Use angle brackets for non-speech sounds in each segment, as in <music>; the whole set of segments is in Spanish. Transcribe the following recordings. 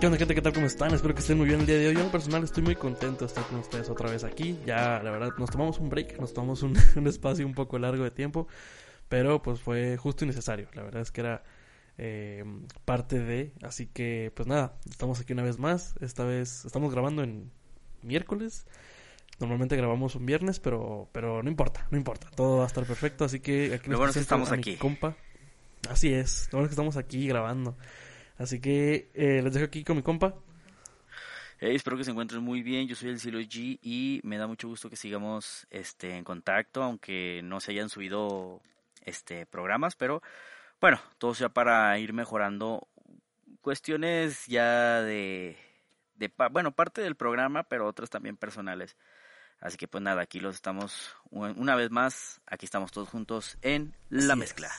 ¿Qué onda gente? ¿Qué tal? ¿Cómo están? Espero que estén muy bien el día de hoy. Yo en personal estoy muy contento de estar con ustedes otra vez aquí. Ya, la verdad, nos tomamos un break, nos tomamos <laughs> un, espacio un poco largo de tiempo, pero pues fue justo y necesario. La verdad es que era eh, parte de... Así que, pues nada, estamos aquí una vez más. Esta vez estamos grabando en miércoles. Normalmente grabamos un viernes, pero, pero no importa, no importa. Todo va a estar perfecto, así que aquí bueno es que estamos aquí. Compa. Así es, lo bueno es que estamos aquí grabando. Así que eh, les dejo aquí con mi compa. espero que se encuentren muy bien. Yo soy el Silo G y me da mucho gusto que sigamos este, en contacto, aunque no se hayan subido este, programas, pero bueno, todo sea para ir mejorando cuestiones ya de, de, bueno, parte del programa, pero otras también personales. Así que pues nada, aquí los estamos una vez más, aquí estamos todos juntos en la mezcla.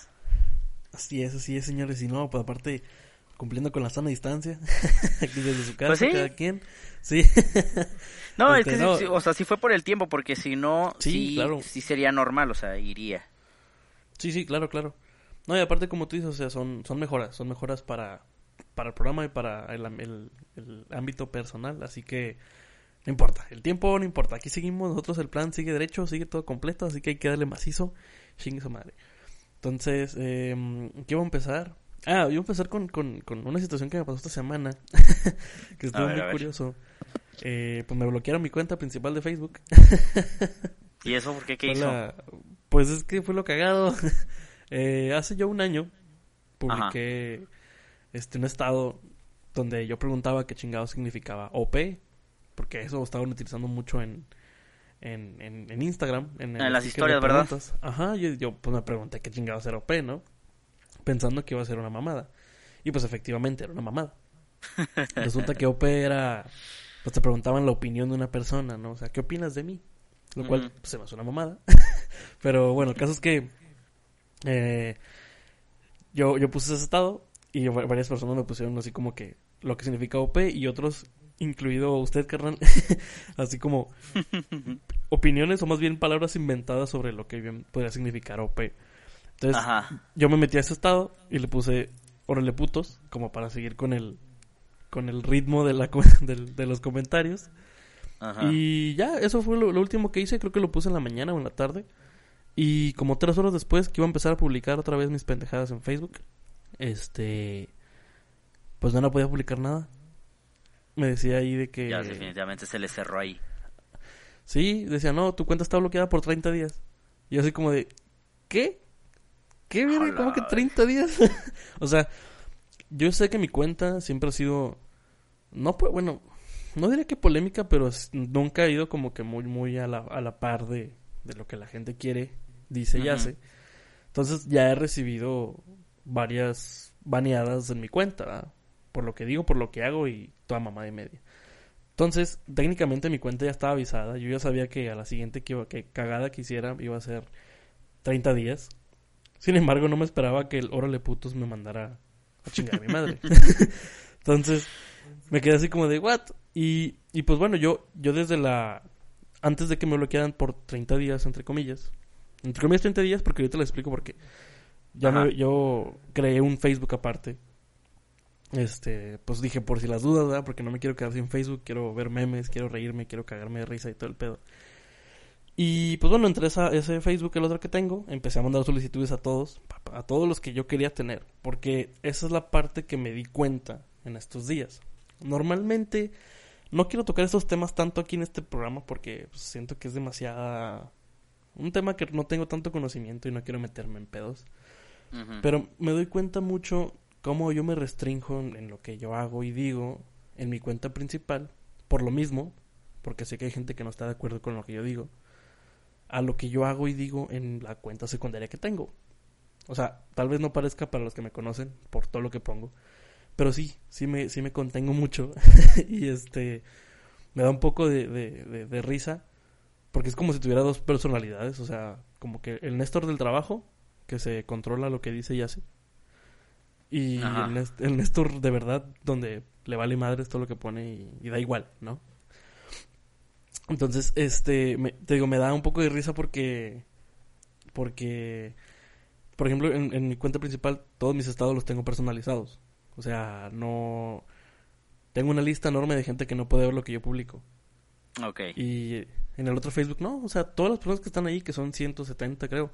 Así es, así es, señores. Y no, pues aparte, cumpliendo con la sana distancia, <laughs> aquí desde su casa, pues cada quien. Sí. <laughs> no, es que, este, o sea, sí fue por el tiempo, porque si no, sí, claro. sí sería normal, o sea, iría. Sí, sí, claro, claro. No, y aparte, como tú dices, o sea, son, son mejoras, son mejoras para, para el programa y para el, el, el ámbito personal, así que no importa, el tiempo no importa, aquí seguimos, nosotros el plan sigue derecho, sigue todo completo, así que hay que darle macizo, chingue su madre. Entonces, eh, ¿qué va a empezar? Ah, yo voy a empezar con, con, con una situación que me pasó esta semana, <laughs> que estuvo muy curioso. Eh, pues me bloquearon mi cuenta principal de Facebook. <laughs> ¿Y eso por qué? ¿Qué hizo? Pues es que fue lo cagado. <laughs> eh, hace ya un año publiqué este un estado donde yo preguntaba qué chingado significaba OP, porque eso estaban utilizando mucho en, en, en, Instagram. En, en las historias, ¿verdad? Ajá, yo, yo pues me pregunté qué chingados era OP, ¿no? Pensando que iba a ser una mamada. Y pues efectivamente era una mamada. <laughs> Resulta que OP era, pues te preguntaban la opinión de una persona, ¿no? O sea, ¿qué opinas de mí? Lo cual pues, se me hace una mamada. <laughs> Pero bueno, el caso es que eh, yo, yo puse ese estado y varias personas me pusieron así como que lo que significa OP y otros, incluido usted, carnal, <laughs> así como opiniones o más bien palabras inventadas sobre lo que bien podría significar OP. Entonces, yo me metí a ese estado y le puse órale putos, como para seguir con el con el ritmo de, la, <laughs> de, los comentarios. Y ya, eso fue lo, último que hice, creo que lo puse en la mañana o en la tarde. Y como tres horas después que iba a empezar a publicar otra vez mis pendejadas en Facebook, este, pues no, no podía publicar nada. Me decía ahí de que... Ya, definitivamente se le cerró ahí. Sí, decía, no, tu cuenta está bloqueada por 30 días. Y así como de, ¿qué? ¿Qué viene? ¿Cómo que 30 días? <laughs> o sea, yo sé que mi cuenta siempre ha sido. No, pues bueno, no diría que polémica, pero nunca ha ido como que muy, muy a la, a la par de, de lo que la gente quiere, dice y hace. Entonces ya he recibido varias baneadas en mi cuenta, por lo que digo, por lo que hago y toda mamá de media. Entonces, técnicamente mi cuenta ya estaba avisada. Yo ya sabía que a la siguiente que, que cagada que hiciera iba a ser 30 días. Sin embargo, no me esperaba que el órale putos me mandara a chingar a mi madre. <laughs> Entonces, me quedé así como de, ¿what? Y, y pues bueno, yo, yo desde la. Antes de que me bloquearan por 30 días, entre comillas. Entre comillas, 30 días, porque yo te lo explico porque. Ya me, yo creé un Facebook aparte. Este, pues dije por si las dudas, ¿verdad? Porque no me quiero quedar sin Facebook, quiero ver memes, quiero reírme, quiero cagarme de risa y todo el pedo. Y pues bueno, entre esa, ese Facebook y el otro que tengo, empecé a mandar solicitudes a todos, a todos los que yo quería tener, porque esa es la parte que me di cuenta en estos días. Normalmente no quiero tocar estos temas tanto aquí en este programa porque pues, siento que es demasiada... un tema que no tengo tanto conocimiento y no quiero meterme en pedos. Pero me doy cuenta mucho cómo yo me restringo en lo que yo hago y digo en mi cuenta principal, por lo mismo, porque sé que hay gente que no está de acuerdo con lo que yo digo a lo que yo hago y digo en la cuenta secundaria que tengo. O sea, tal vez no parezca para los que me conocen por todo lo que pongo, Pero sí, sí me, sí me contengo mucho. <laughs> y este, me da un poco de, de, de, risa. Porque es como si tuviera dos personalidades. O sea, como que el Néstor del trabajo, que se controla lo que dice y hace. Y el, el, Néstor de verdad, donde le vale madre todo lo que pone y, da igual, ¿no? Entonces, este, te digo, me da un poco de risa porque, porque, por ejemplo, en, en mi cuenta principal, todos mis estados los tengo personalizados. O sea, no... Tengo una lista enorme de gente que no puede ver lo que yo publico. Ok. Y en el otro Facebook no. O sea, todas las personas que están ahí, que son 170 creo,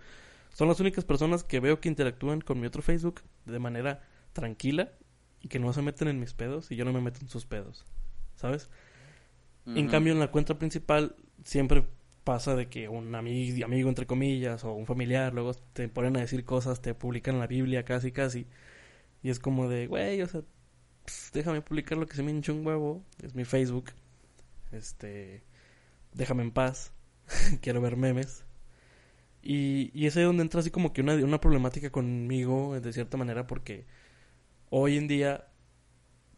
son las únicas personas que veo que interactúan con mi otro Facebook de manera tranquila y que no se meten en mis pedos y yo no me meto en sus pedos. ¿Sabes? En cambio, en la cuenta principal siempre pasa de que un amigo, amigo, entre comillas, o un familiar, luego te ponen a decir cosas, te publican la Biblia casi, casi. Y es como de, güey, o sea, pues, déjame publicar lo que se me hincha un huevo. Es mi Facebook. Este, déjame en paz. <laughs> Quiero ver memes. Y, y es ahí donde entra así como que una, una problemática conmigo, de cierta manera, porque hoy en día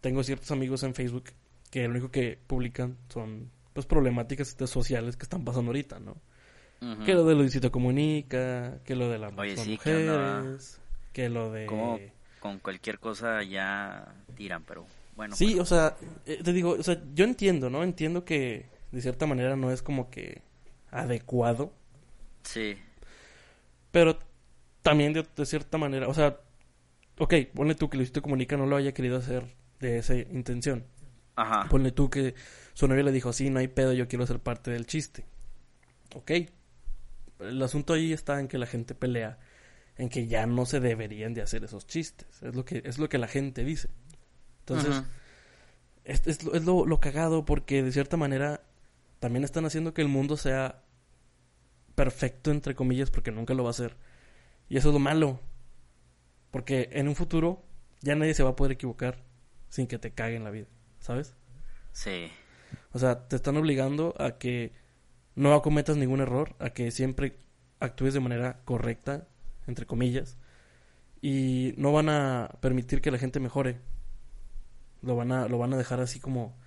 tengo ciertos amigos en Facebook que lo único que publican son pues problemáticas sociales que están pasando ahorita, ¿no? Que lo de Luisito Comunica, que lo de las mujeres, que lo de con cualquier cosa ya tiran, pero bueno. Sí, o sea, eh, te digo, o sea, yo entiendo, ¿no? Entiendo que de cierta manera no es como que adecuado. Sí. Pero también de, cierta manera, o sea, ok, ponle tú que Luisito Comunica no lo haya querido hacer de esa intención. Ajá. Ponle tú que su novia le dijo, sí, no hay pedo, yo quiero ser parte del chiste. Ok. El asunto ahí está en que la gente pelea en que ya no se deberían de hacer esos chistes. Es lo que, es lo que la gente dice. Entonces, es, es, lo, lo, cagado porque de cierta manera también están haciendo que el mundo sea perfecto, entre comillas, porque nunca lo va a ser. Y eso es lo malo. Porque en un futuro ya nadie se va a poder equivocar sin que te caguen la vida, ¿sabes? Sí. O sea, te están obligando a que no cometas ningún error, a que siempre actúes de manera correcta entre comillas, y no van a permitir que la gente mejore. Lo van a, lo van a dejar así como,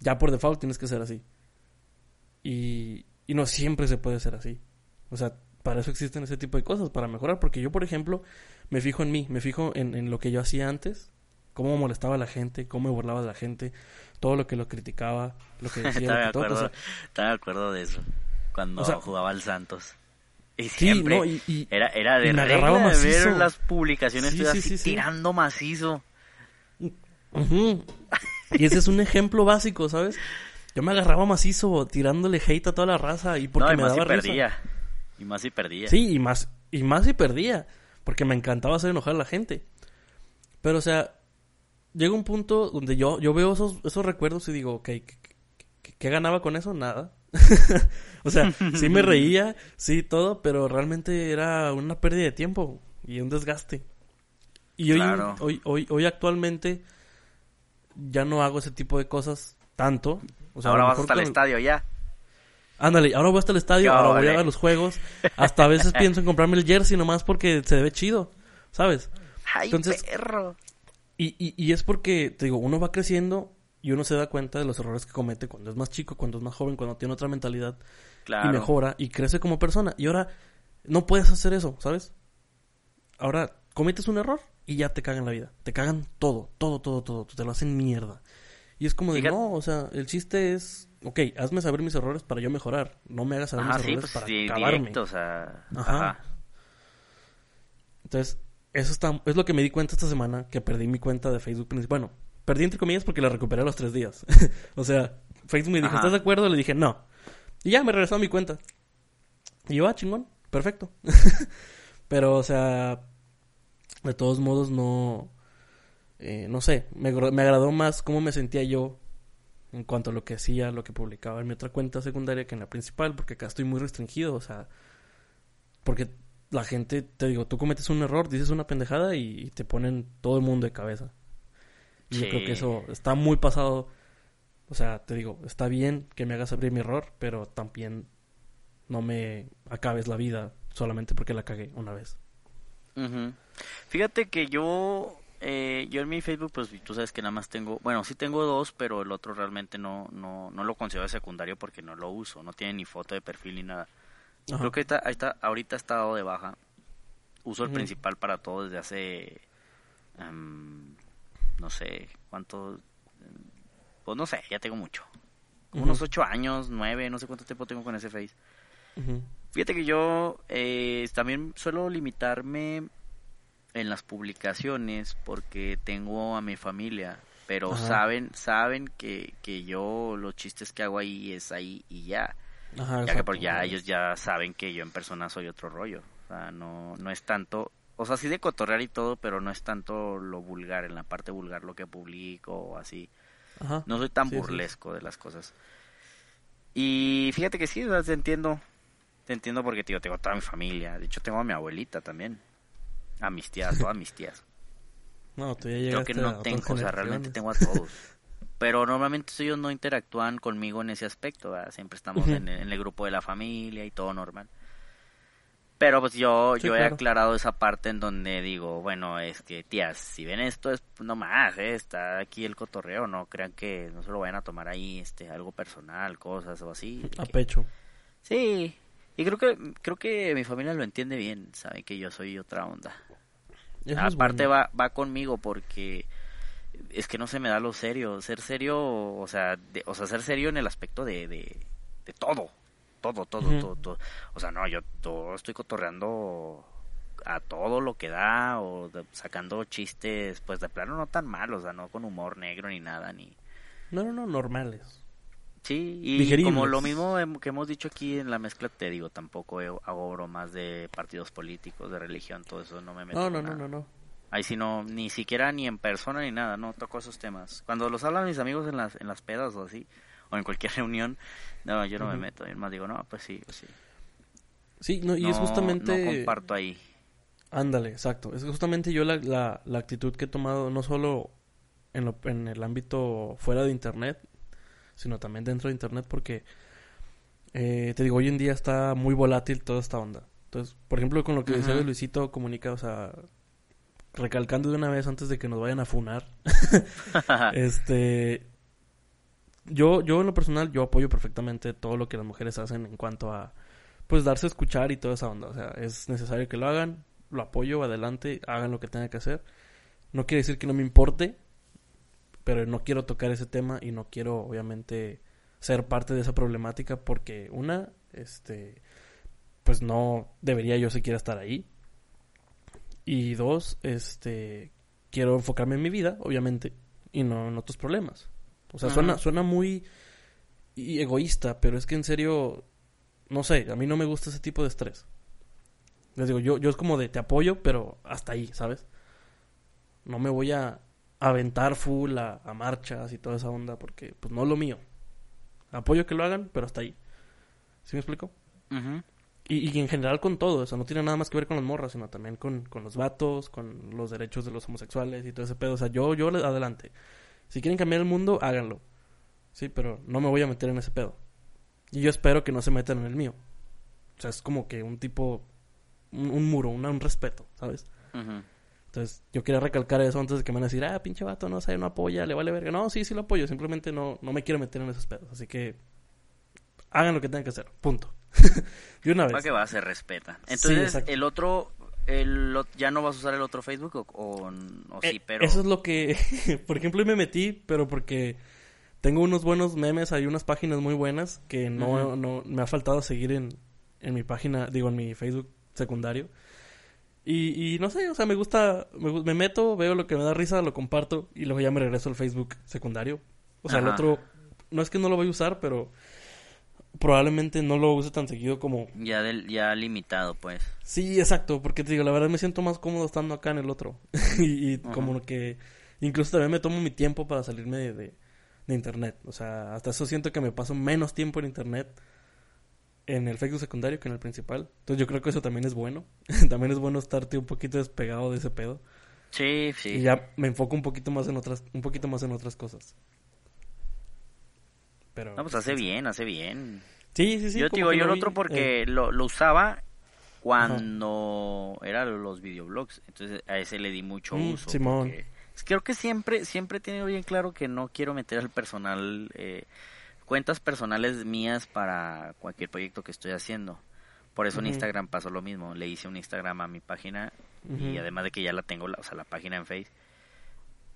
ya por default tienes que ser así. Y, y no siempre se puede ser así. O sea, para eso existen ese tipo de cosas, para mejorar. Porque yo, por ejemplo, me fijo en mí, me fijo en, en lo que yo hacía antes, cómo molestaba a la gente, cómo me burlaba de la gente, todo lo que lo criticaba, lo que <laughs> decía. estaba, de acuerdo, estaba de acuerdo de eso, cuando jugaba al Santos. Y siempre era, era de regla ver las publicaciones tirando macizo. Y ese es un ejemplo básico, ¿sabes? Yo me agarraba macizo tirándole hate a toda la raza y porque me más daba si perdía. Y más si perdía. Sí, y más y más si perdía, porque me encantaba hacer enojar a la gente. Pero o sea, llega un punto donde yo yo veo esos esos recuerdos y digo, ok, qué ganaba con eso? Nada. <laughs> o sea, sí me reía, sí, todo, pero realmente era una pérdida de tiempo y un desgaste. Y hoy, hoy, hoy, hoy actualmente ya no hago ese tipo de cosas tanto. O sea, ahora vas hasta el estadio ya. Ándale, ahora voy hasta el estadio, ahora voy a ver los juegos. Hasta a veces <laughs> pienso en comprarme el jersey nomás porque se ve chido, ¿sabes? Entonces, perro. Y, y, y es porque, te digo, uno va creciendo y uno se da cuenta de los errores que comete cuando es más chico, cuando es más joven, cuando tiene otra mentalidad y mejora y crece como persona. Y ahora no puedes hacer eso, ¿sabes? Ahora cometes un error y ya te cagan la vida. Te cagan todo, todo, todo, todo. Te lo hacen mierda. Y es como de, no, o sea, el chiste es, ok, hazme saber mis errores para yo mejorar. No me hagas saber mis errores pues, para acabarme. Ajá. Entonces, eso está, es lo que me di cuenta esta semana, que perdí mi cuenta de Facebook principal. Bueno, Perdí entre comillas porque la recuperé a los tres días. <laughs> o sea, Facebook me dijo, ¿estás de acuerdo? Le dije, no. Y ya me regresó a mi cuenta. Y yo, ah, chingón, perfecto. <laughs> Pero, o sea, de todos modos no... Eh, no sé, me, me agradó más cómo me sentía yo en cuanto a lo que hacía, lo que publicaba en mi otra cuenta secundaria que en la principal, porque acá estoy muy restringido, o sea, porque la gente, te digo, tú cometes un error, dices una pendejada y te ponen todo el mundo de cabeza. Y yo creo que eso está muy pasado. O sea, te digo, está bien que me hagas abrir mi error, pero también no me acabes la vida solamente porque la cagué una vez. Fíjate que yo eh, yo en mi Facebook, pues tú sabes que nada más tengo, bueno, sí tengo dos, pero el otro realmente no, no, no lo considero de secundario porque no lo uso, no tiene ni foto de perfil ni nada. Ajá. Creo que está, ahí está, ahorita está dado de baja. Uso el principal para todo desde hace, em, no sé, cuánto, pues no sé, ya tengo mucho. Unos ocho años, nueve, no sé cuánto tiempo tengo con ese Face. Fíjate que yo eh, también suelo limitarme en las publicaciones porque tengo a mi familia, pero Ajá. saben saben que, que yo los chistes que hago ahí es ahí y ya. Ajá, Ya que por ya ellos ya saben que yo en persona soy otro rollo. O sea, no, no es tanto, o sea, sí de cotorrear y todo, pero no es tanto lo vulgar, en la parte vulgar lo que publico o así. Ajá. No soy tan Sí, sí. burlesco de las cosas. Y fíjate que sí, o sea, te entiendo. Te entiendo porque tío, tengo toda mi familia. De hecho, tengo a mi abuelita también. A mis tías, todas mis tías. <laughs> No, tú ya Creo que a no otras tengo, o sea, realmente tengo a todos. <laughs> Pero normalmente ellos no interactúan conmigo en ese aspecto. ¿verdad? Siempre estamos en, el, en el grupo de la familia y todo normal. Pero pues yo, Sí, yo he aclarado esa parte en donde digo, bueno, es que tías, si ven esto es no más, ¿eh? está aquí el cotorreo, no crean que no se lo vayan a tomar ahí este algo personal, cosas o así. A que- pecho. Sí, y creo que creo que mi familia lo entiende bien, saben que yo soy otra onda. Eso es Aparte bueno. va va conmigo porque es que no se me da lo serio, ser serio, o sea, de- o sea, ser serio en el aspecto de de, de todo, todo, todo, todo, todo. O sea, no, yo todo estoy cotorreando a todo lo que da o de- sacando chistes, pues de plano no tan malos, o sea, no con humor negro ni nada, ni No, no, no, normales. Sí, y Digeribles. como lo mismo que hemos dicho aquí en la mezcla, te digo, tampoco hago bromas de partidos políticos, de religión, todo eso no me meto. No, no, no, no. Ahí sí no, ni siquiera ni en persona ni nada, no toco esos temas. Cuando los hablan mis amigos en las, en las pedas o así, o en cualquier <laughs> reunión, no, yo no me meto. Y más digo, no, pues sí, pues sí. Sí, no, y es justamente... No comparto ahí. Ándale, exacto. Es justamente yo la, la, la actitud que he tomado, no solo en, lo, en el ámbito fuera de Internet, sino también dentro de Internet, porque eh, te digo, hoy en día está muy volátil toda esta onda. Entonces, por ejemplo, con lo que decía Ujú. de Luisito Comunica, o sea, recalcando de una vez antes de que nos vayan a funar, <laughs> este, yo, yo en lo personal, yo apoyo perfectamente todo lo que las mujeres hacen en cuanto a, pues, darse a escuchar y toda esa onda. O sea, es necesario que lo hagan, lo apoyo, adelante, hagan lo que tengan que hacer. No quiere decir que no me importe, pero no quiero tocar ese tema y no quiero, obviamente, ser parte de esa problemática porque, una, este, pues no debería yo siquiera estar ahí. Y dos, este, quiero enfocarme en mi vida, obviamente, y no en otros problemas. O sea, Ajá. suena, suena muy y- egoísta, pero es que en serio, no sé, a mí no me gusta ese tipo de estrés. Les digo, yo, yo es como de te apoyo, pero hasta ahí, ¿sabes? No me voy a aventar full a, a marchas y toda esa onda, porque pues no es lo mío. Apoyo que lo hagan, pero hasta ahí. ¿Sí me explico? Y, y en general con todo, o sea, no tiene nada más que ver con las morras, sino también con, con los vatos, con los derechos de los homosexuales y todo ese pedo. O sea, yo, yo adelante. Si quieren cambiar el mundo, háganlo. Sí, pero no me voy a meter en ese pedo. Y yo espero que no se metan en el mío. O sea, es como que un tipo, un, un muro, una- un respeto, ¿sabes? Entonces, yo quería recalcar eso antes de que me van a decir, ah, pinche vato, no sé, no apoya, le vale verga. No, sí, sí lo apoyo, simplemente no, no me quiero meter en esos pedos. Así que, hagan lo que tengan que hacer, punto. <laughs> de una vez. que va, se respeta. Entonces, el otro, el, ¿ya no vas a usar el otro Facebook o, o, o sí, Eh, pero... Eso es lo que, <laughs> por ejemplo, me metí, pero porque tengo unos buenos memes, hay unas páginas muy buenas que no, no me ha faltado seguir en, en mi página, digo, en mi Facebook secundario. Y, y no sé, o sea, me gusta, me, me meto, veo lo que me da risa, lo comparto y luego ya me regreso al Facebook secundario. O sea, el otro, no es que no lo voy a usar, pero probablemente no lo use tan seguido como Ya, del, ya limitado, pues. Sí, exacto, porque te digo, la verdad me siento más cómodo estando acá en el otro. <laughs> y como que incluso también me tomo mi tiempo para salirme de, de, de internet. O sea, hasta eso siento que me paso menos tiempo en internet en el Facebook secundario que en el principal. Entonces yo creo que eso también es bueno. <laughs> también es bueno estarte un poquito despegado de ese pedo. Sí, sí. Y ya me enfoco un poquito más en otras, un poquito más en otras cosas. Pero No, pues hace bien, hace bien. Sí, sí, sí. yo digo, yo el vi, otro porque eh, lo, lo usaba cuando eran los videoblogs. Entonces a ese le di mucho Mm, uso. Simón. porque Creo que siempre, siempre he tenido bien claro que no quiero meter al personal, eh, cuentas personales mías para cualquier proyecto que estoy haciendo. Por eso en. Instagram pasó lo mismo. Le hice un Instagram a mi página y además de que ya la tengo, la- o sea, la página en Face.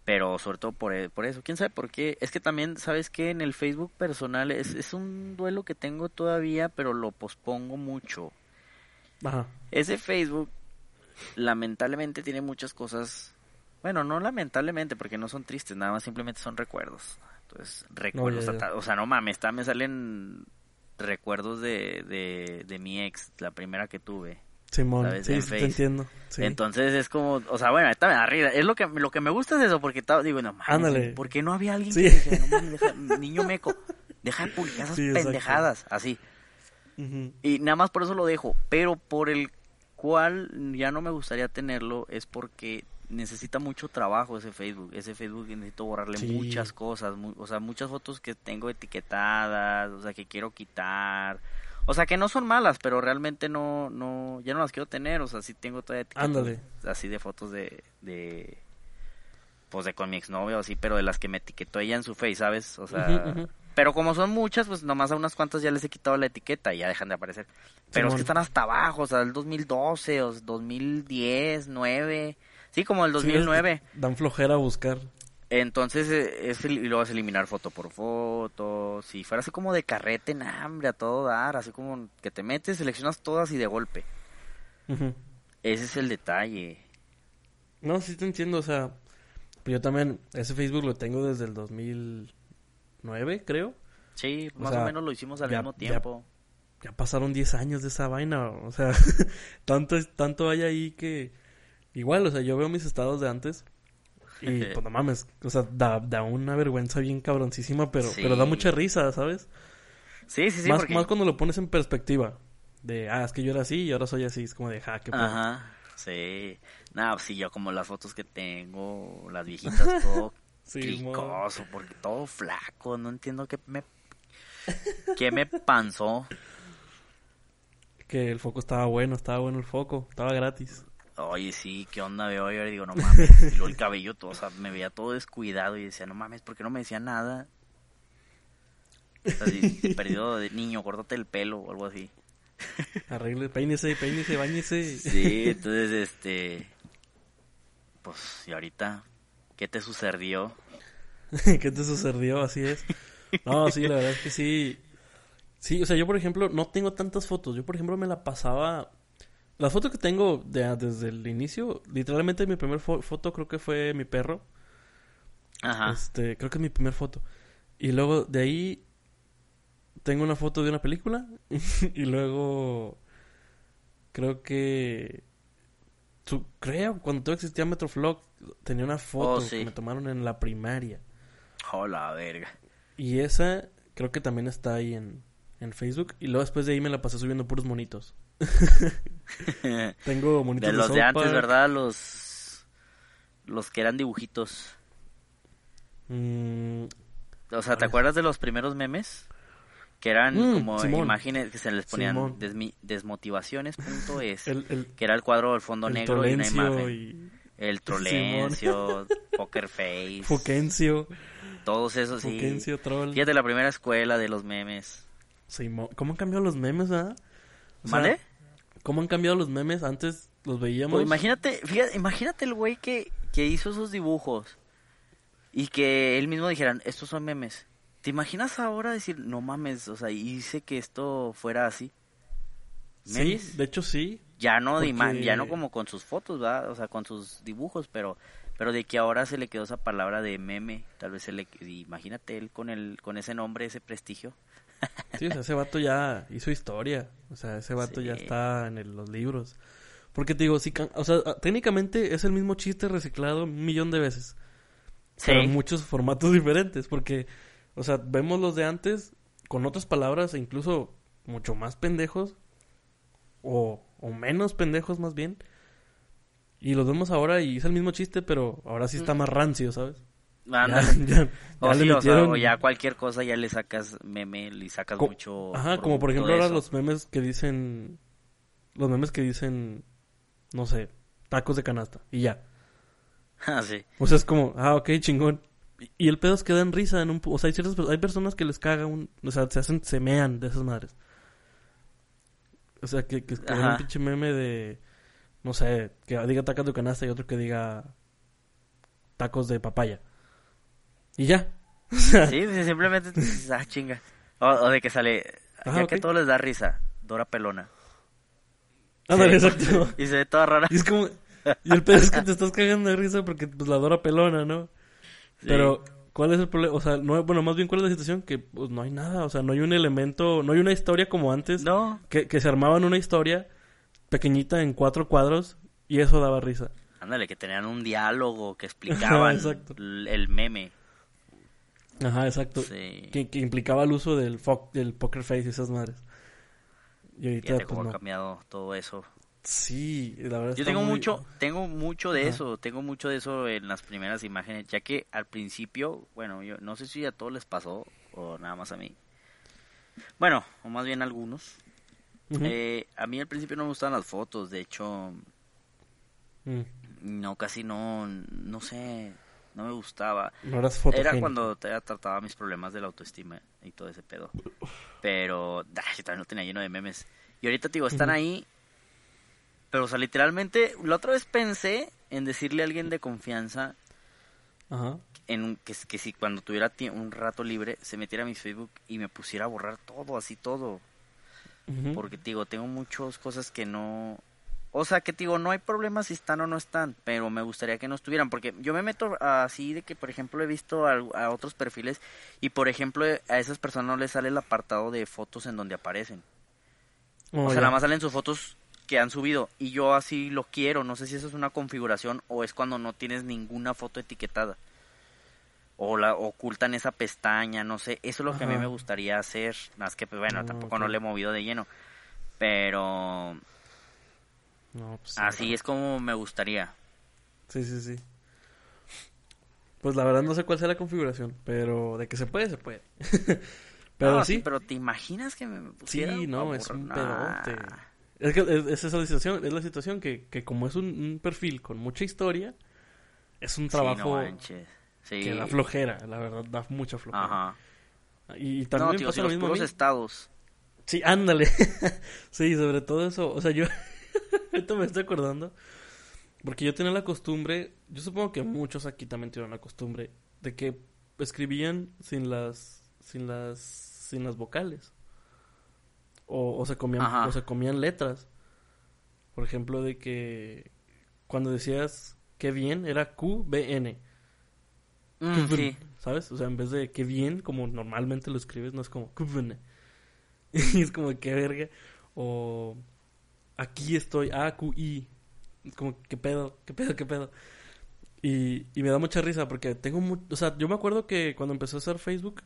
Pero sobre todo por, e- por eso. ¿Quién sabe por qué? Es que también, ¿sabes qué? En el Facebook personal es, es un duelo que tengo todavía, pero lo pospongo mucho. Ajá. Ese Facebook, lamentablemente, tiene muchas cosas. Bueno, no lamentablemente, porque no son tristes, nada más simplemente son recuerdos. Entonces, recuerdos. ya, ya. ata- O sea, no mames, está, me salen recuerdos de, de, de mi ex, la primera que tuve. Simón, ¿Sabes? sí, En te entiendo. Sí. Entonces es como, o sea, bueno, ahorita me da risa. Es lo que, lo que me gusta es eso, porque digo, no mames. ¿por qué no había alguien Sí. que dijera, no mames, deja- niño meco, deja de publicar esas Sí, pendejadas, así. Y nada más por eso lo dejo, pero por el cual ya no me gustaría tenerlo es porque necesita mucho trabajo ese Facebook. Ese Facebook necesito borrarle Sí. muchas cosas, mu- o sea, muchas fotos que tengo etiquetadas, o sea, que quiero quitar. O sea, que no son malas, pero realmente no, no, ya no las quiero tener. O sea, sí tengo todavía Ándale. así de fotos de, de, pues de con mi exnovio, así, pero de las que me etiquetó ella en su face, ¿sabes? O sea, pero como son muchas, pues nomás a unas cuantas ya les he quitado la etiqueta y ya dejan de aparecer. Pero es que están hasta abajo, o sea, el 2012, o 2010, 9, sí, como el Sí, 2009. es- dan flojera a buscar. Entonces, eh, es, y luego es eliminar foto por foto. Si fuera así como de carrete, nah, hambre a todo dar, así como que te metes, seleccionas todas y de golpe. Ese es el detalle. No, sí te entiendo, o sea, yo también, ese Facebook lo tengo desde el 2009, creo. Sí, O más sea, o menos lo hicimos al ya- mismo ya- tiempo. Ya pasaron 10 años de esa vaina, o sea, <laughs> tanto, tanto hay ahí que... Igual, o sea, yo veo mis estados de antes y pues no mames, o sea, da, da una vergüenza bien cabroncísima, pero, Sí. pero da mucha risa, ¿sabes? Sí, sí, sí, más, porque... más cuando lo pones en perspectiva. De, ah, es que yo era así y ahora soy así. Es como de, ja, qué. Ajá, sí. Nada, pues sí, yo como las fotos que tengo, las viejitas, <laughs> todo Sí, cricoso, porque todo flaco, no entiendo qué me... ¿Qué me panzó? Que el foco estaba bueno, estaba bueno el foco, estaba gratis. Oye, sí, ¿qué onda veo? Y digo, no mames, <laughs> y luego el cabello todo, o sea, me veía todo descuidado y decía, no mames, ¿por qué no me decía nada? O sea, si- <laughs> perdido de niño, córtate el pelo o algo así. Arregle, peínese, peínese, bañese. Sí, entonces, este... Pues, y ahorita, ¿qué te sucedió? <laughs> ¿Qué te sucedió? Así es. No, sí, la verdad es que sí. Sí, o sea, yo por ejemplo no tengo tantas fotos. Yo por ejemplo me la pasaba... Las fotos que tengo de- desde el inicio, literalmente mi primer fo- foto creo que fue mi perro. Ajá. Este, creo que es mi primer foto. Y luego de ahí tengo una foto de una película <laughs> y luego creo que su- creo cuando todo existía Metroflog tenía una foto Oh, sí. que me tomaron en la primaria Hola, verga. y esa creo que también está ahí en en Facebook y luego después de ahí me la pasé subiendo puros monitos. <laughs> Tengo monitos De los de antes, Park. ¿verdad? Los... Los que eran dibujitos. Mm, O sea, ¿te acuerdas de los primeros memes? Que eran Mm, como Simón. imágenes que se les ponían desmi- desmotivaciones.es. que era el cuadro del fondo el negro y una imagen. y El <laughs> trolencio, <laughs> Poker Face, Fuquencio, todos esos, sí. Fuquencio Troll. Fíjate la primera escuela de los memes. Simón. ¿Cómo han cambiado los memes, ah? Sea, ¿Vale? ¿Cómo han cambiado los memes? Antes los veíamos. Pues imagínate, fíjate, imagínate el güey que, que hizo esos dibujos y que él mismo dijera, estos son memes. ¿Te imaginas ahora decir, no mames, o sea, hice que esto fuera así? Sí, de hecho sí. Ya no de ya no como con sus fotos, ¿verdad? O sea, con sus dibujos, pero pero de que ahora se le quedó esa palabra de meme, tal vez se le imagínate él con el con ese nombre, ese prestigio. Sí, o sea, ese vato ya hizo historia. O sea, ese vato ya está en el- los libros. Porque te digo, can- o sea, técnicamente es el mismo chiste reciclado un millón de veces. Pero en muchos formatos <laughs> diferentes. Porque, o sea, vemos los de antes con otras palabras e incluso mucho más pendejos. O, o menos pendejos más bien. Y los vemos ahora y es el mismo chiste, pero ahora sí está más rancio, ¿sabes? <laughs> Ya, ya- O ya le sí, o sea, metieron- o ya cualquier cosa ya le sacas meme, le sacas Co- mucho Ajá, como por ejemplo ahora los memes que dicen los memes que dicen, no sé, tacos de canasta y ya. <laughs> Ah, sí. O sea, es como, ah, ok, chingón. Y- el pedo es que dan risa en un... O sea, hay ciertas... Hay personas que les caga un... O sea, se hacen... Se mean de esas madres. O sea, que, que, que un pinche meme de... No sé, que diga tacos de canasta y otro que diga... Tacos de papaya. Y ya. <laughs> <laughs> Sí, simplemente dices, ah, chinga. O, o de que sale, Ajá, ya ok. que todo les da risa, Dora Pelona. ándale, Sí. exacto. <laughs> Y se ve toda rara. Y es como... Y el pedo es que te estás cagando de risa porque pues la Dora pelona, ¿no? Sí. Pero, ¿cuál es el problema? O sea, no, bueno, más bien, ¿cuál es la situación? Que pues no hay nada, o sea, no hay un elemento, no hay una historia como antes. No, Que, que se armaban una historia pequeñita en cuatro cuadros y eso daba risa. ándale, que tenían un diálogo que explicaban el meme. Ajá, exacto. Sí. Que, que implicaba el uso del, del poker face y esas madres. Y ahorita, pues cómo no. ha cambiado todo eso. Sí, la verdad Yo tengo muy- mucho, tengo mucho de Ajá. eso, tengo mucho de eso en las primeras imágenes, ya que al principio, bueno, yo no sé si a todos les pasó o nada más a mí. Bueno, o más bien a algunos. Eh, a mí al principio no me gustaban las fotos, de hecho, Mm. no, casi no, no sé, no me gustaba. No eras Era cuando te- trataba mis problemas de la autoestima y todo ese pedo. Pero, ah, yo también lo tenía lleno de memes. Y ahorita, te digo, están ahí. Pero, o sea, literalmente, la otra vez pensé en decirle a alguien de confianza Ajá. en que, que si cuando tuviera un rato libre se metiera a mi Facebook y me pusiera a borrar todo, así todo. Porque, te digo, tengo muchas cosas que no... O sea, que te digo, no hay problema si están o no están, pero me gustaría que no estuvieran, porque yo me meto así de que, por ejemplo, he visto a, a otros perfiles y, por ejemplo, a esas personas no les sale el apartado de fotos en donde aparecen. Oh, o sea, ya. nada más salen sus fotos que han subido y yo así lo quiero, no sé si eso es una configuración o es cuando no tienes ninguna foto etiquetada. O la ocultan esa pestaña, no sé, eso es lo que a mí me gustaría hacer, más que pues, bueno, Ah, tampoco no le he movido de lleno. Pero No, pues, así es como me gustaría. Sí, sí, sí. Pues la verdad no sé cuál sea la configuración, pero de que se puede, se puede. <laughs> pero No, sí, pero te imaginas que me pusiera sí, no, es un pedote. Es que es, es esa situación, es la situación que, que como es un, un perfil con mucha historia, es un Sí, no trabajo. Sí. que da flojera, la verdad, da mucha flojera. Ajá. Y, y No, también tío, pasa si lo los mismo puros estados. Sí, ándale. <laughs> sí, sobre todo eso. O sea, yo <laughs> ahorita me estoy acordando. Porque yo tenía la costumbre, yo supongo que muchos aquí también tienen la costumbre de que escribían sin las sin las sin las vocales. O, o se comían Ajá. o se comían letras. Por ejemplo, de que cuando decías qué bien era Q B N. Mm, sí. ¿Sabes? O sea, en vez de qué bien, como normalmente lo escribes, no es como "Kubene". <laughs> Y es como qué verga. O aquí estoy, A, Q, I. Es como, ¿qué pedo? ¿Qué pedo? ¿Qué pedo? Y, y me da mucha risa porque tengo mu- O sea, yo me acuerdo que cuando empecé a usar Facebook,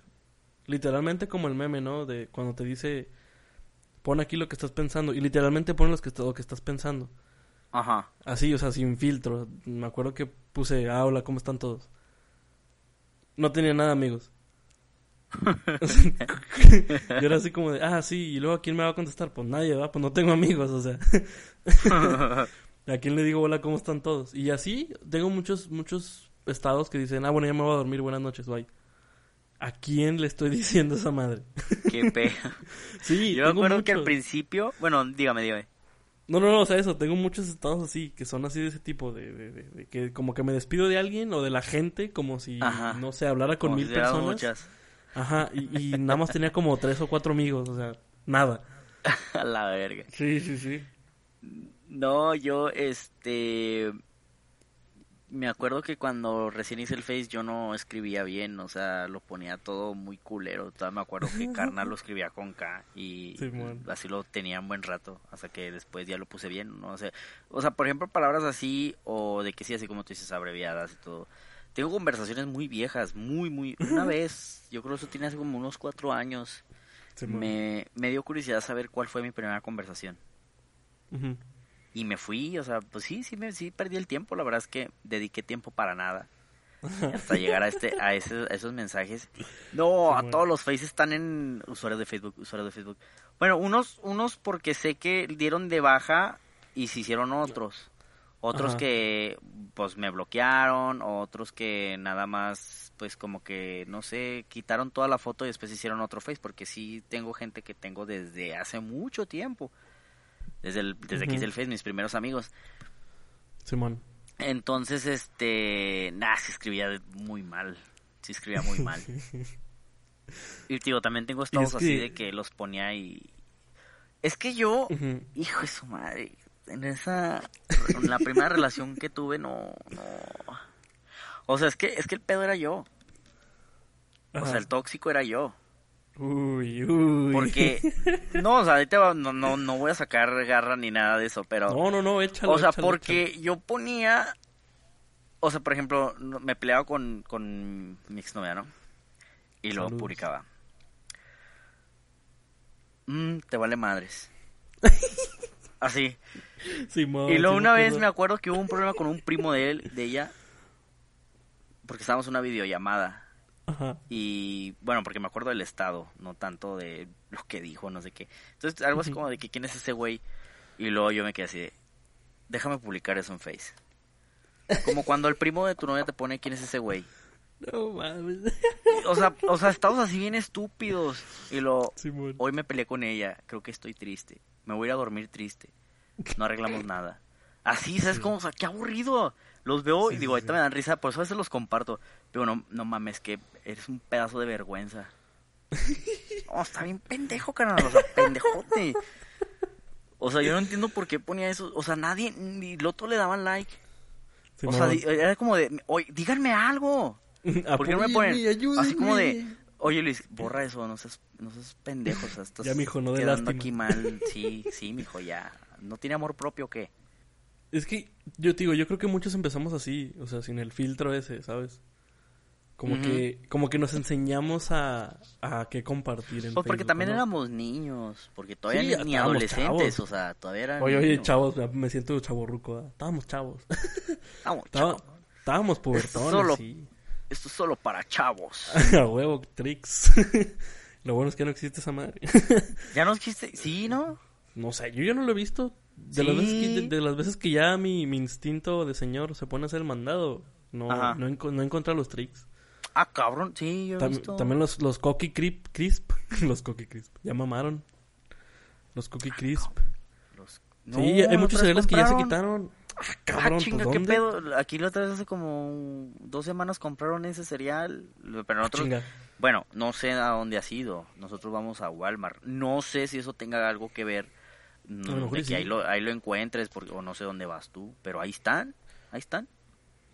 literalmente como el meme, ¿no? De cuando te dice, pon aquí lo que estás pensando. Y literalmente pon que, lo que estás pensando. Ajá. Así, o sea, sin filtro. Me acuerdo que puse, ah, hola, ¿cómo están todos? No tenía nada, amigos. <laughs> Yo era así como de, ah, sí, y luego ¿a quién me va a contestar? Pues nadie, ¿va? Pues no tengo amigos, o sea. <laughs> ¿A quién le digo hola, cómo están todos? Y así, tengo muchos, muchos estados que dicen, ah, bueno, ya me voy a dormir, buenas noches, bye. ¿A quién le estoy <laughs> diciendo esa madre? Qué pe... Sí, Yo me tengo acuerdo que al principio... Bueno, dígame, dígame. No, no, no, o sea, eso, tengo muchos estados así, que son así de ese tipo, de, de, de- de que como que me despido de alguien o de la gente, como si, Ajá. no sé, hablara con Como mil si personas. muchas. Ajá, y, y nada más tenía como tres o cuatro amigos, o sea, nada. <laughs> A la verga. Sí, sí, sí. No, yo, este... Me acuerdo que cuando recién hice el Face yo no escribía bien, o sea, lo ponía todo muy culero. Todavía me acuerdo que Carnal lo <laughs> escribía con K y así lo tenía un buen rato, hasta que después ya lo puse bien, no sé. O sea, por ejemplo, palabras así o de que sí, así como tú dices, abreviadas y todo. Tengo conversaciones muy viejas, muy, muy... Una vez, yo creo que eso tiene hace como unos cuatro años, me, me dio curiosidad saber cuál fue mi primera conversación. Y me fui, o sea, pues sí, sí, me, sí perdí el tiempo, la verdad es que dediqué tiempo para nada. hasta <laughs> llegar a este a, ese- a esos mensajes. No, a todos los faces están en usuarios de Facebook, usuarios de Facebook. Bueno, unos unos porque sé que dieron de baja y se hicieron otros. Otros Ajá. que pues me bloquearon, otros que nada más pues como que no sé, quitaron toda la foto y después hicieron otro face porque sí tengo gente que tengo desde hace mucho tiempo. Desde el desde que Ujú. hice el face mis primeros amigos. Simón. Entonces, este, nada, se escribía muy mal. Se escribía muy mal. y digo, también tengo estados es así que- de que los ponía y... Es que yo, hijo de su madre, en esa, en la primera relación que tuve, no, no. O sea, es que, es que el pedo era yo. O Ajá. sea, el tóxico era yo. Uy, uy. Porque, <laughs> no, o sea, ahorita va- no, no, no voy a sacar garra ni nada de eso, pero... No, no, no, échalo. O sea, échalo, porque yo ponía. O sea, por ejemplo, me peleaba con, con mi exnovia, ¿no? Y luego Saludos. publicaba. Mm, te vale madres. <laughs> Así. Y luego sí una vez me acuerdo que hubo un problema con un primo de él, de ella. Porque estábamos en una videollamada. Ajá. Y bueno, porque me acuerdo del estado, no tanto de lo que dijo, no sé qué. Entonces, algo así como de que quién es ese güey. Y luego yo me quedé así de, déjame publicar eso en Face. Como cuando el primo de tu novia te pone quién es ese güey. No mames. O sea, o sea, estamos así bien estúpidos. Y lo, hoy me peleé con ella, creo que estoy triste. Me voy a ir a dormir triste. No arreglamos nada. Así, ¿sabes cómo? O sea, qué aburrido. Los veo y digo, sí, ahorita me dan risa, por eso a veces los comparto. Pero no, no mames, que eres un pedazo de vergüenza. <laughs> Oh, está bien pendejo, carnal, o sea, pendejote. O sea, yo no entiendo por qué ponía eso. O sea, nadie, ni el otro le daban like. O sea, era como de, oye, díganme algo. <laughs> ¿Por qué no me ponen? Así como de. Oye Luis, borra eso, no seas, no seas pendejo, o sea, estás Ya, mijo, no de quedando lástima. aquí mal. Sí, sí, mijo, ya. ¿No tiene amor propio o qué? Es que yo te digo, yo creo que muchos empezamos así, o sea, sin el filtro ese, ¿sabes? Como que como que nos enseñamos a, a qué compartir en Pues porque Facebook, también ¿no? éramos niños, porque todavía Sí, ni, ni estábamos adolescentes, chavos. o sea, todavía eran Oye, oye, niños. chavos, me- siento chaborruco, ¿verdad? Estábamos chavos. <laughs> Estaba- chavo, estábamos pubertones, solo- sí. Esto es solo para chavos. <laughs> A huevo, tricks. <laughs> Lo bueno es que no existe esa madre. <laughs> ¿Ya no existe? Sí, ¿no? No sé, yo ya no lo he visto. De, las, veces que, de, de las veces que ya mi, mi instinto de señor se pone a hacer el mandado, no, Ajá. no, enco- no encuentra los tricks. Ah, cabrón, sí, yo he Tam- visto. También los, los Cookie Crisp, crisp. los Cookie Crisp. Ya mamaron. Los Cookie Crisp. Los- sí, hay muchos cereales que ya se quitaron. Ah, Ah, cabrón, chinga, pues, qué ¿dónde? pedo. Aquí la otra vez hace como dos semanas compraron ese cereal. Pero Ah, nosotros, chinga. bueno, no sé a dónde ha sido. Nosotros vamos a Walmart. No sé si eso tenga algo que ver. mm, A lo mejor de que sí. ahí lo, ahí lo encuentres, porque, o no sé dónde vas tú. Pero ahí están, ahí están.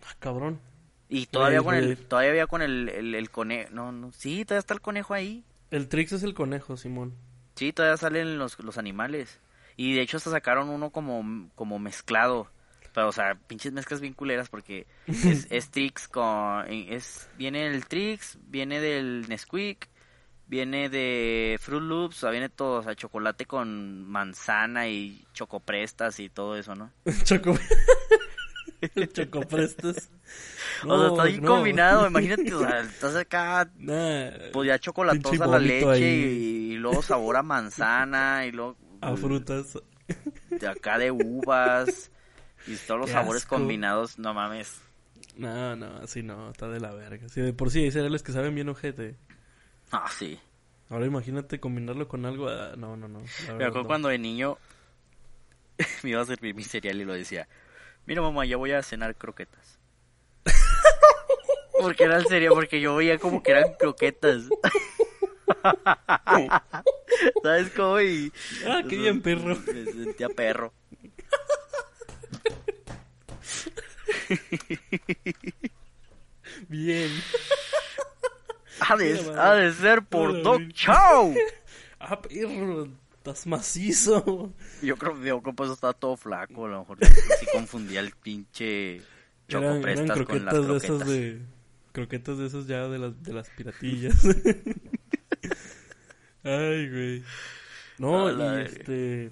Ah, cabrón. Y todavía con el, todavía había con el, el, el conejo. No, no, sí, todavía está el conejo ahí. El Trix es el conejo, Simón. Sí, todavía salen los, los animales. Y de hecho hasta sacaron uno como, como mezclado. Pero, o sea, pinches mezclas bien culeras porque es, <laughs> es Trix con... Es, viene el Trix, viene del Nesquik, viene de Fruit Loops, o sea, viene todo, o sea, chocolate con manzana y chocoprestas y todo eso, ¿no? <laughs> Choco... <laughs> el Chocoprestas. o sea, está bien no. combinado, imagínate, o sea, estás acá, Nah, pues ya chocolatosa la leche y, y luego sabor a manzana y luego... a frutas. de acá de uvas y todos los Qué sabores asco. combinados, no mames. No, no, así no, está de la verga. Sí, de por sí hay cereales que saben bien ojete. Ah, sí. Ahora imagínate combinarlo con algo. ah, no, no, no. la Me verdad, acuerdo no. cuando de niño <laughs> me iba a servir mi cereal y lo decía, mira mamá, ya voy a cenar croquetas. <laughs> Porque era el cereal, porque yo veía como que eran croquetas. <laughs> ¿Sabes cómo? Y... Ah, qué bien, perro. Me sentía perro. <laughs> Bien. <laughs> Ha de, Mira, ha de ser por Hola, Doc bien. Chow. <laughs> Ah, perro. Estás macizo. Yo creo, que eso estaba todo flaco, a lo mejor así confundía el pinche Eran, eran chocoprestas con las croquetas de esas de. Croquetas de esas ya de las, de las piratillas. Ay, güey. No, A la y este.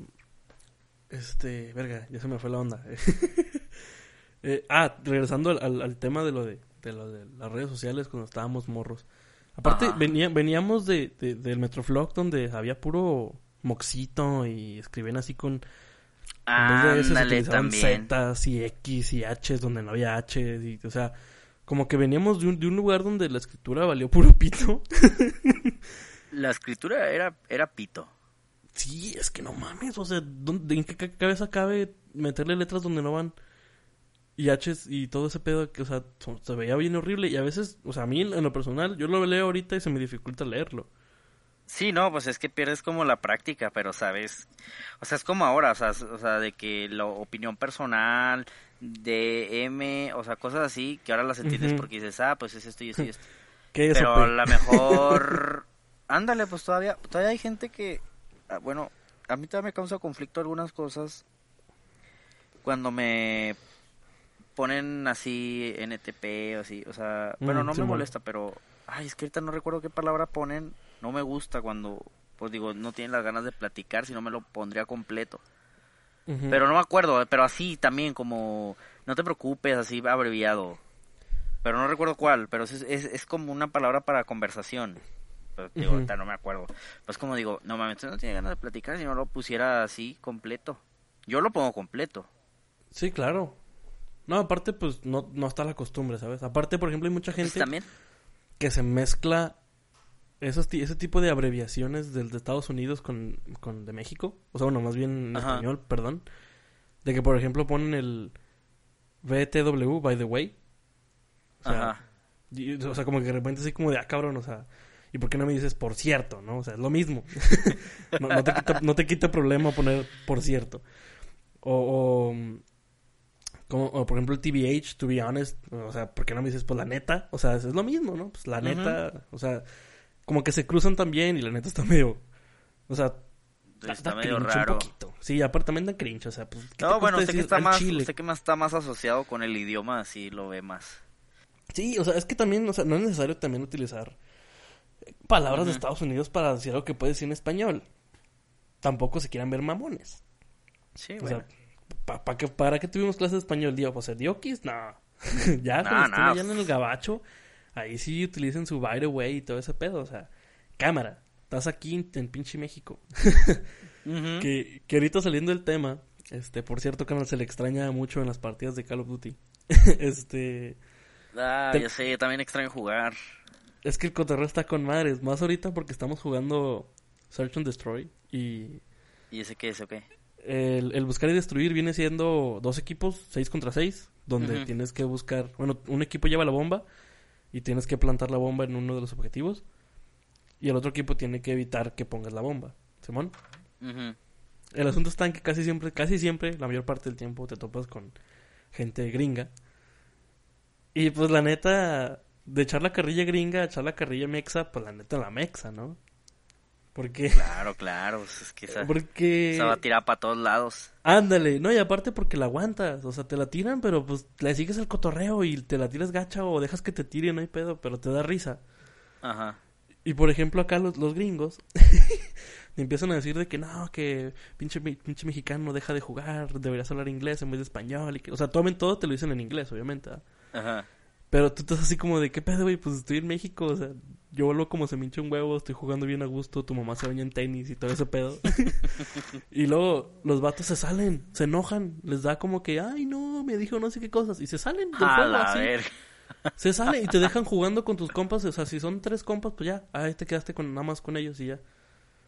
Este. Verga, ya se me fue la onda. Eh, ah, regresando al, al, al tema de lo de, de, lo de las redes sociales cuando estábamos morros. Aparte, venía, veníamos de, de, del Metroflog donde había puro moxito y escribían así con... Ah, también. Z y X y H donde no había H. Y, o sea, como que veníamos de un, de un lugar donde la escritura valió puro pito. la escritura era, era pito. Sí, es que no mames, o sea, ¿en qué cabeza cabe meterle letras donde no van? Y H y todo ese pedo que, o sea, se veía bien horrible y a veces, o sea, a mí en lo personal, yo lo leo ahorita y se me dificulta leerlo. Sí, no, pues es que pierdes como la práctica, pero sabes, o sea, es como ahora, o sea, o sea de que la opinión personal, de M, o sea, cosas así, que ahora las entiendes porque dices, ah, pues es esto y esto y <laughs> esto. pero a lo mejor, <laughs> ándale, pues todavía, todavía hay gente que, ah, bueno, a mí todavía me causa conflicto algunas cosas cuando me ponen así NTP o así, o sea, bueno, mm, no me molesta, pero, ay, es que ahorita no recuerdo qué palabra ponen, no me gusta cuando, pues digo, no tienen las ganas de platicar, si no me lo pondría completo. Pero no me acuerdo, pero así también como, no te preocupes, así abreviado. Pero no recuerdo cuál, pero es, es, es como una palabra para conversación. Pero, digo, ahorita no me acuerdo. Pues como digo, no mames, no tiene ganas de platicar si no lo pusiera así completo. Yo lo pongo completo. Sí, claro. No, aparte, pues no, no está la costumbre, ¿sabes? Aparte, por ejemplo, hay mucha gente ¿También? que se mezcla esos, ese tipo de abreviaciones del de Estados Unidos con, con de México. O sea, bueno, más bien en español, perdón. De que, por ejemplo, ponen el BTW, by the way. O sea, Ajá. o sea, como que de repente así como de, ah, cabrón, o sea... ¿Y por qué no me dices por cierto, no? O sea, es lo mismo. <laughs> no, no, te quita, no te quita problema poner por cierto. O, o, como, por ejemplo el TBH, to be honest, o sea, ¿por qué no me dices pues la neta? O sea, es lo mismo, ¿no? Pues la neta, o sea, como que se cruzan también y la neta está <laughs> medio, o sea, está medio raro. Sí, aparte también da cringe, o sea, pues No, bueno, sé que está más, sé que más está más asociado con el idioma, así lo ve más. Sí, o sea, es que también, o sea, no es necesario también utilizar palabras de Estados Unidos para decir algo que puede decir en español. Tampoco se quieran ver mamones. Sí, bueno. ¿Para qué, ¿Para qué tuvimos clases de español? Digo, pues diokis, no. <laughs> ya no, cuando no. en el gabacho, ahí sí utilicen su by the way y todo ese pedo. O sea, cámara, estás aquí en, pinche México. <laughs> que, que ahorita saliendo del tema, este, por cierto, canal se le extraña mucho en las partidas de Call of Duty. <laughs> este. Ah, ya sé, también extraño jugar. Es que el cotorreo está con madres, más ahorita porque estamos jugando Search and Destroy y... ¿Y ese qué es o qué? El, buscar y destruir viene siendo dos equipos, seis contra seis, donde tienes que buscar, bueno, un equipo lleva la bomba y tienes que plantar la bomba en uno de los objetivos y el otro equipo tiene que evitar que pongas la bomba, Simón. El asunto está en que casi siempre, casi siempre, la mayor parte del tiempo te topas con gente gringa. Y pues la neta, de echar la carrilla gringa a echar la carrilla mexa, pues la neta la mexa, ¿no? Porque... Claro, claro, es que esa, porque... se va a tirar para todos lados. Ándale, no, y aparte porque la aguantas, o sea, te la tiran, pero pues le sigues el cotorreo y te la tiras gacha o dejas que te tire, no hay pedo, pero te da risa. Ajá. Y por ejemplo acá los, los gringos <laughs> empiezan a decir de que no, que pinche, pinche mexicano deja de jugar, deberías hablar inglés en vez de español, y que, o sea, tomen todo, te lo dicen en inglés, obviamente. Ajá. Pero tú estás así como de, ¿qué pedo, güey? Pues estoy en México, o sea, yo vuelvo como se me hincha un huevo, estoy jugando bien a gusto, tu mamá se baña en tenis y todo ese pedo. <laughs> y luego los vatos se salen, se enojan, les da como que, ay, no, me dijo no sé qué cosas, y se salen del juego así. Se salen y te dejan jugando con tus compas, o sea, si son tres compas, pues ya, ahí te quedaste con nada más con ellos y ya.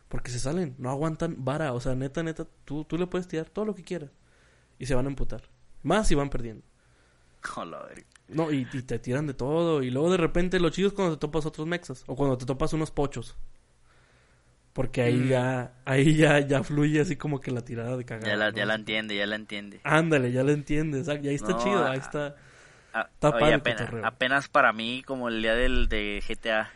Porque se salen, no aguantan vara, o sea, neta, neta, tú, tú le puedes tirar todo lo que quieras. Y se van a emputar. Más si van perdiendo. No, y, te tiran de todo. Y luego de repente lo chido es cuando te topas otros mexas. O cuando te topas unos pochos. Porque ahí mm. ya, ahí ya, ya fluye así como que la tirada de cagada. Ya la, ya la entiende, ya la entiende. Ándale, ya la entiende, exacto. Y ahí está chido, ahí está. apenas, apenas, para mí como el día del de GTA.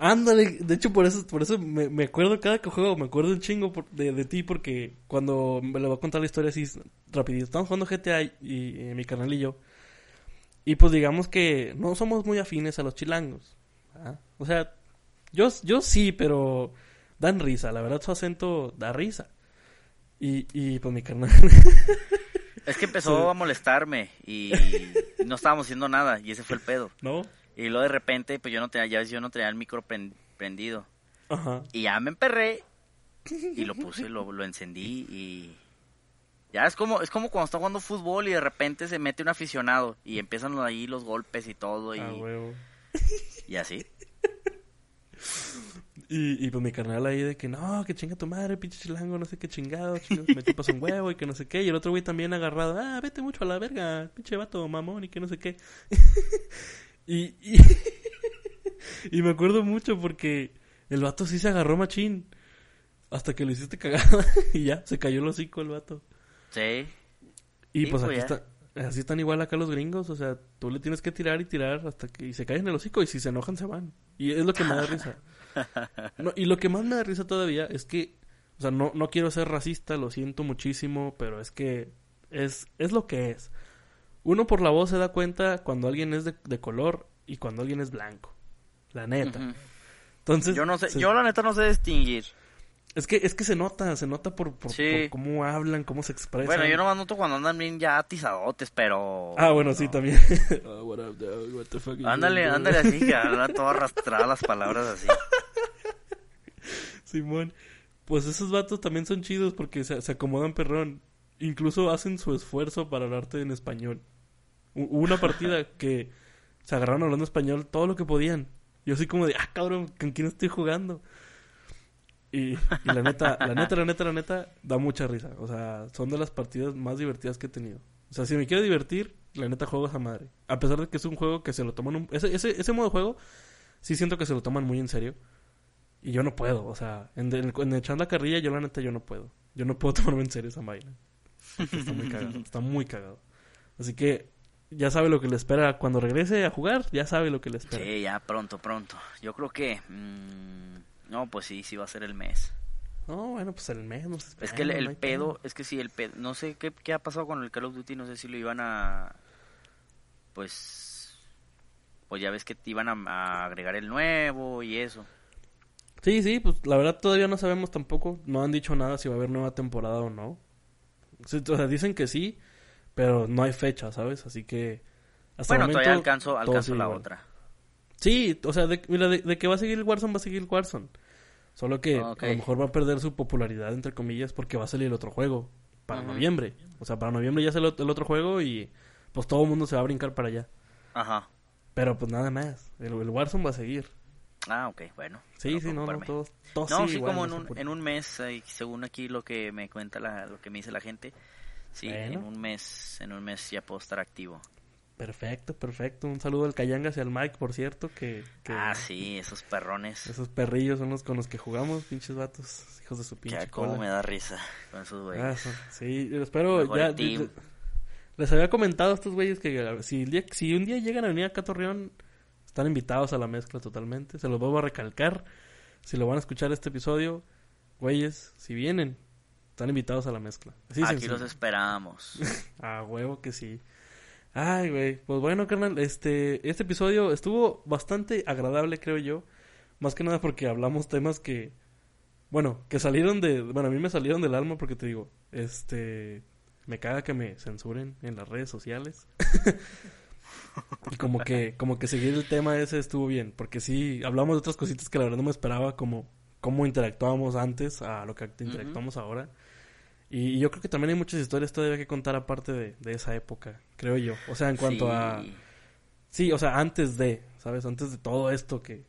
Ándale, de hecho por eso, por eso me, me acuerdo cada que juego, me acuerdo un chingo de, de, ti porque cuando me lo voy a contar la historia así rapidito. Estamos jugando GTA y, y, mi canal y yo. Y pues digamos que no somos muy afines a los chilangos. O sea, yo, yo sí, pero dan risa. La verdad su acento da risa. Y, y pues mi carnal... Es que empezó a molestarme y no estábamos haciendo nada y ese fue el pedo. ¿No? Y luego de repente, pues yo no tenía, ya ves, yo no tenía el micro prendido. Ajá. Y ya me emperré y lo puse, lo, lo encendí y ya es como es como cuando está jugando fútbol y de repente se mete un aficionado y empiezan ahí los golpes y todo y, y así. Y, y pues mi carnal ahí de que no, que chinga tu madre, pinche chilango, no sé qué chingado, me chupas un huevo y que no sé qué. Y el otro güey también agarrado, ah, vete mucho a la verga, pinche vato, mamón y que no sé qué. <laughs> y, y, <laughs> y me acuerdo mucho porque el vato sí se agarró machín. Hasta que le hiciste cagada <laughs> y ya, se cayó el hocico el vato. Sí. Y pues, aquí está, así están igual acá los gringos, o sea, tú le tienes que tirar y tirar hasta que y se caen en el hocico y si se enojan se van. Y es lo que me da risa. <laughs> y lo que más me da risa todavía es que, o sea, no, no quiero ser racista, lo siento muchísimo, pero es que es, es lo que es. Uno por la voz se da cuenta cuando alguien es de, color y cuando alguien es blanco. La neta. Entonces, yo no sé, yo la neta no sé distinguir. Es que, es que se nota, se nota por, por, cómo hablan, cómo se expresan. Bueno, yo nomás noto cuando andan bien ya atizadotes, pero... Ah, bueno, sí, también. <laughs> Oh, ándale, ándale así, que habla <laughs> todo arrastrada las palabras así. Simón, pues esos vatos también son chidos porque se, se acomodan perrón. Incluso hacen su esfuerzo para hablarte en español. Hubo una partida <laughs> que se agarraron hablando español todo lo que podían. Yo así como de, ah, cabrón, ¿con quién estoy jugando? Y, la neta, la neta, la neta, la neta, da mucha risa. O sea, son de las partidas más divertidas que he tenido. O sea, si me quiero divertir, la neta juego esa madre. A pesar de que es un juego que se lo toman... Un... Ese, ese, ese modo de juego, sí siento que se lo toman muy en serio. Y yo no puedo, o sea, en, en, echando la carrilla, yo la neta, yo no puedo. Yo no puedo <laughs> tomarme en serio esa vaina. Está muy cagado, está muy cagado. Así que ya sabe lo que le espera cuando regrese a jugar, ya sabe lo que le espera. Sí, ya pronto, pronto. Yo creo que... Mmm no, pues sí, sí va a ser el mes. No, bueno, pues el mes, no sé. Es que el, pedo, es que sí, el pedo, no sé qué, qué ha pasado con el Call of Duty, no sé si lo iban a, pues, pues ya ves que te iban a, agregar el nuevo y eso. Sí, sí, pues la verdad todavía no sabemos tampoco, no han dicho nada si va a haber nueva temporada o no. O sea, dicen que sí, pero no hay fecha, ¿sabes? Así que... Hasta bueno, todavía alcanzo, alcanzo la otra. Sí, o sea, de, mira, de, que va a seguir el Warzone, va a seguir el Warzone. Solo que a lo mejor va a perder su popularidad, entre comillas, porque va a salir el otro juego para noviembre. O sea, para noviembre ya sale el otro juego y pues todo el mundo se va a brincar para allá. Ajá. Pero pues nada más, el, Warzone va a seguir. Ah, ok, bueno. Sí, sí, no, no, todos, No, sí, como en un, en un mes, según aquí lo que me cuenta, la, lo que me dice la gente, sí, en un mes, en un mes ya puedo estar activo. Perfecto, perfecto. Un saludo al Cayangas y al Mike, por cierto, que, Ah, sí, esos perrones. Esos perrillos son los con los que jugamos, pinches vatos, hijos de su pinche Ya, cómo me da risa con esos güeyes. Ah, sí, espero ya... Les había comentado a estos güeyes que si, día, si un día llegan a venir acá a Torreón, están invitados a la mezcla totalmente. Se los vuelvo a recalcar. Si lo van a escuchar este episodio, güeyes, si vienen, están invitados a la mezcla. Aquí los esperamos. <laughs> a huevo que sí. Ay, güey. Pues bueno, carnal, este, este episodio estuvo bastante agradable, creo yo. Más que nada porque hablamos temas que, bueno, que salieron de, bueno, a mí me salieron del alma porque te digo, este, me caga que me censuren en las redes sociales. <laughs> y como que, como que seguir el tema ese estuvo bien, porque sí, hablamos de otras cositas que la verdad no me esperaba, como cómo interactuábamos antes a lo que interactuamos ahora. Y yo creo que también hay muchas historias todavía que contar aparte de, de esa época, creo yo. O sea, en cuanto a... Sí, o sea, antes de, ¿sabes? Antes de todo esto que,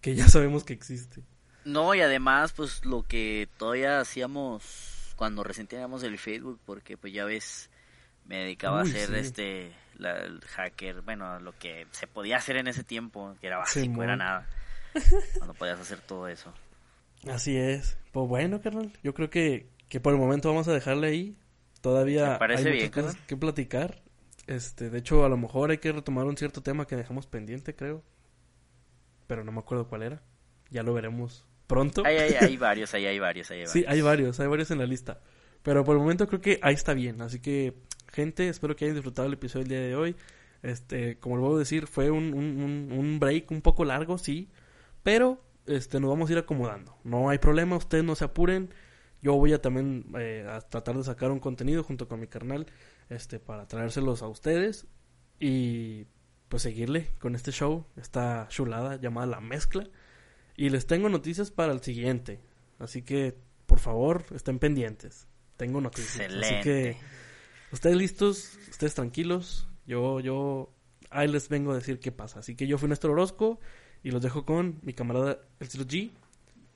que ya sabemos que existe. No, y además, pues lo que todavía hacíamos cuando recién teníamos el Facebook, porque pues ya ves, me dedicaba a hacer este, el hacker, bueno, lo que se podía hacer en ese tiempo, que era básico, era nada. cuando podías hacer todo eso. Así es. Pues bueno, carnal, yo creo que que por el momento vamos a dejarle ahí. Todavía hay muchas cosas que platicar. Este, de hecho, a lo mejor hay que retomar un cierto tema que dejamos pendiente, creo. Pero no me acuerdo cuál era. Ya lo veremos pronto. Hay, <laughs> hay, varios, hay, hay varios, hay varios. Sí, hay varios, hay varios en la lista. Pero por el momento creo que ahí está bien. Así que, gente, espero que hayan disfrutado el episodio del día de hoy. Este, como lo voy a decir, fue un, un, un break un poco largo, sí. Pero este, nos vamos a ir acomodando. No hay problema, ustedes no se apuren yo voy a también eh, a tratar de sacar un contenido junto con mi carnal este para traérselos a ustedes y pues seguirle con este show, esta chulada llamada La Mezcla. Y les tengo noticias para el siguiente. Así que, por favor, estén pendientes. Tengo noticias. Así que, ustedes listos, ustedes tranquilos. Yo, yo, ahí les vengo a decir qué pasa. Así que yo fui Néstor Orozco y los dejo con mi camarada El G.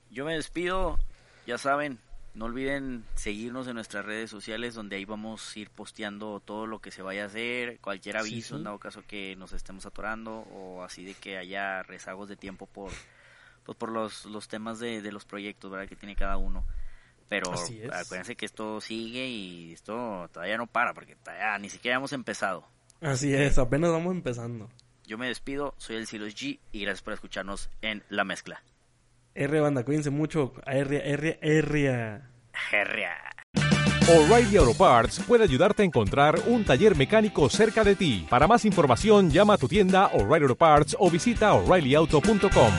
Yo me despido, ya saben, no olviden seguirnos en nuestras redes sociales donde ahí vamos a ir posteando todo lo que se vaya a hacer, cualquier aviso en dado caso que nos estemos atorando o así de que haya rezagos de tiempo por pues por los, los temas de, de los proyectos ¿verdad? que tiene cada uno. Pero acuérdense que esto sigue y esto todavía no para porque todavía ni siquiera hemos empezado. Así es, apenas vamos empezando. Yo me despido, soy el Silos G y gracias por escucharnos en La Mezcla. R banda, cuídense mucho. R, R, R. R. O'Reilly Auto Parts puede ayudarte a encontrar un taller mecánico cerca de ti. Para más información, llama a tu tienda O'Reilly Auto Parts o visita oreillyauto.com.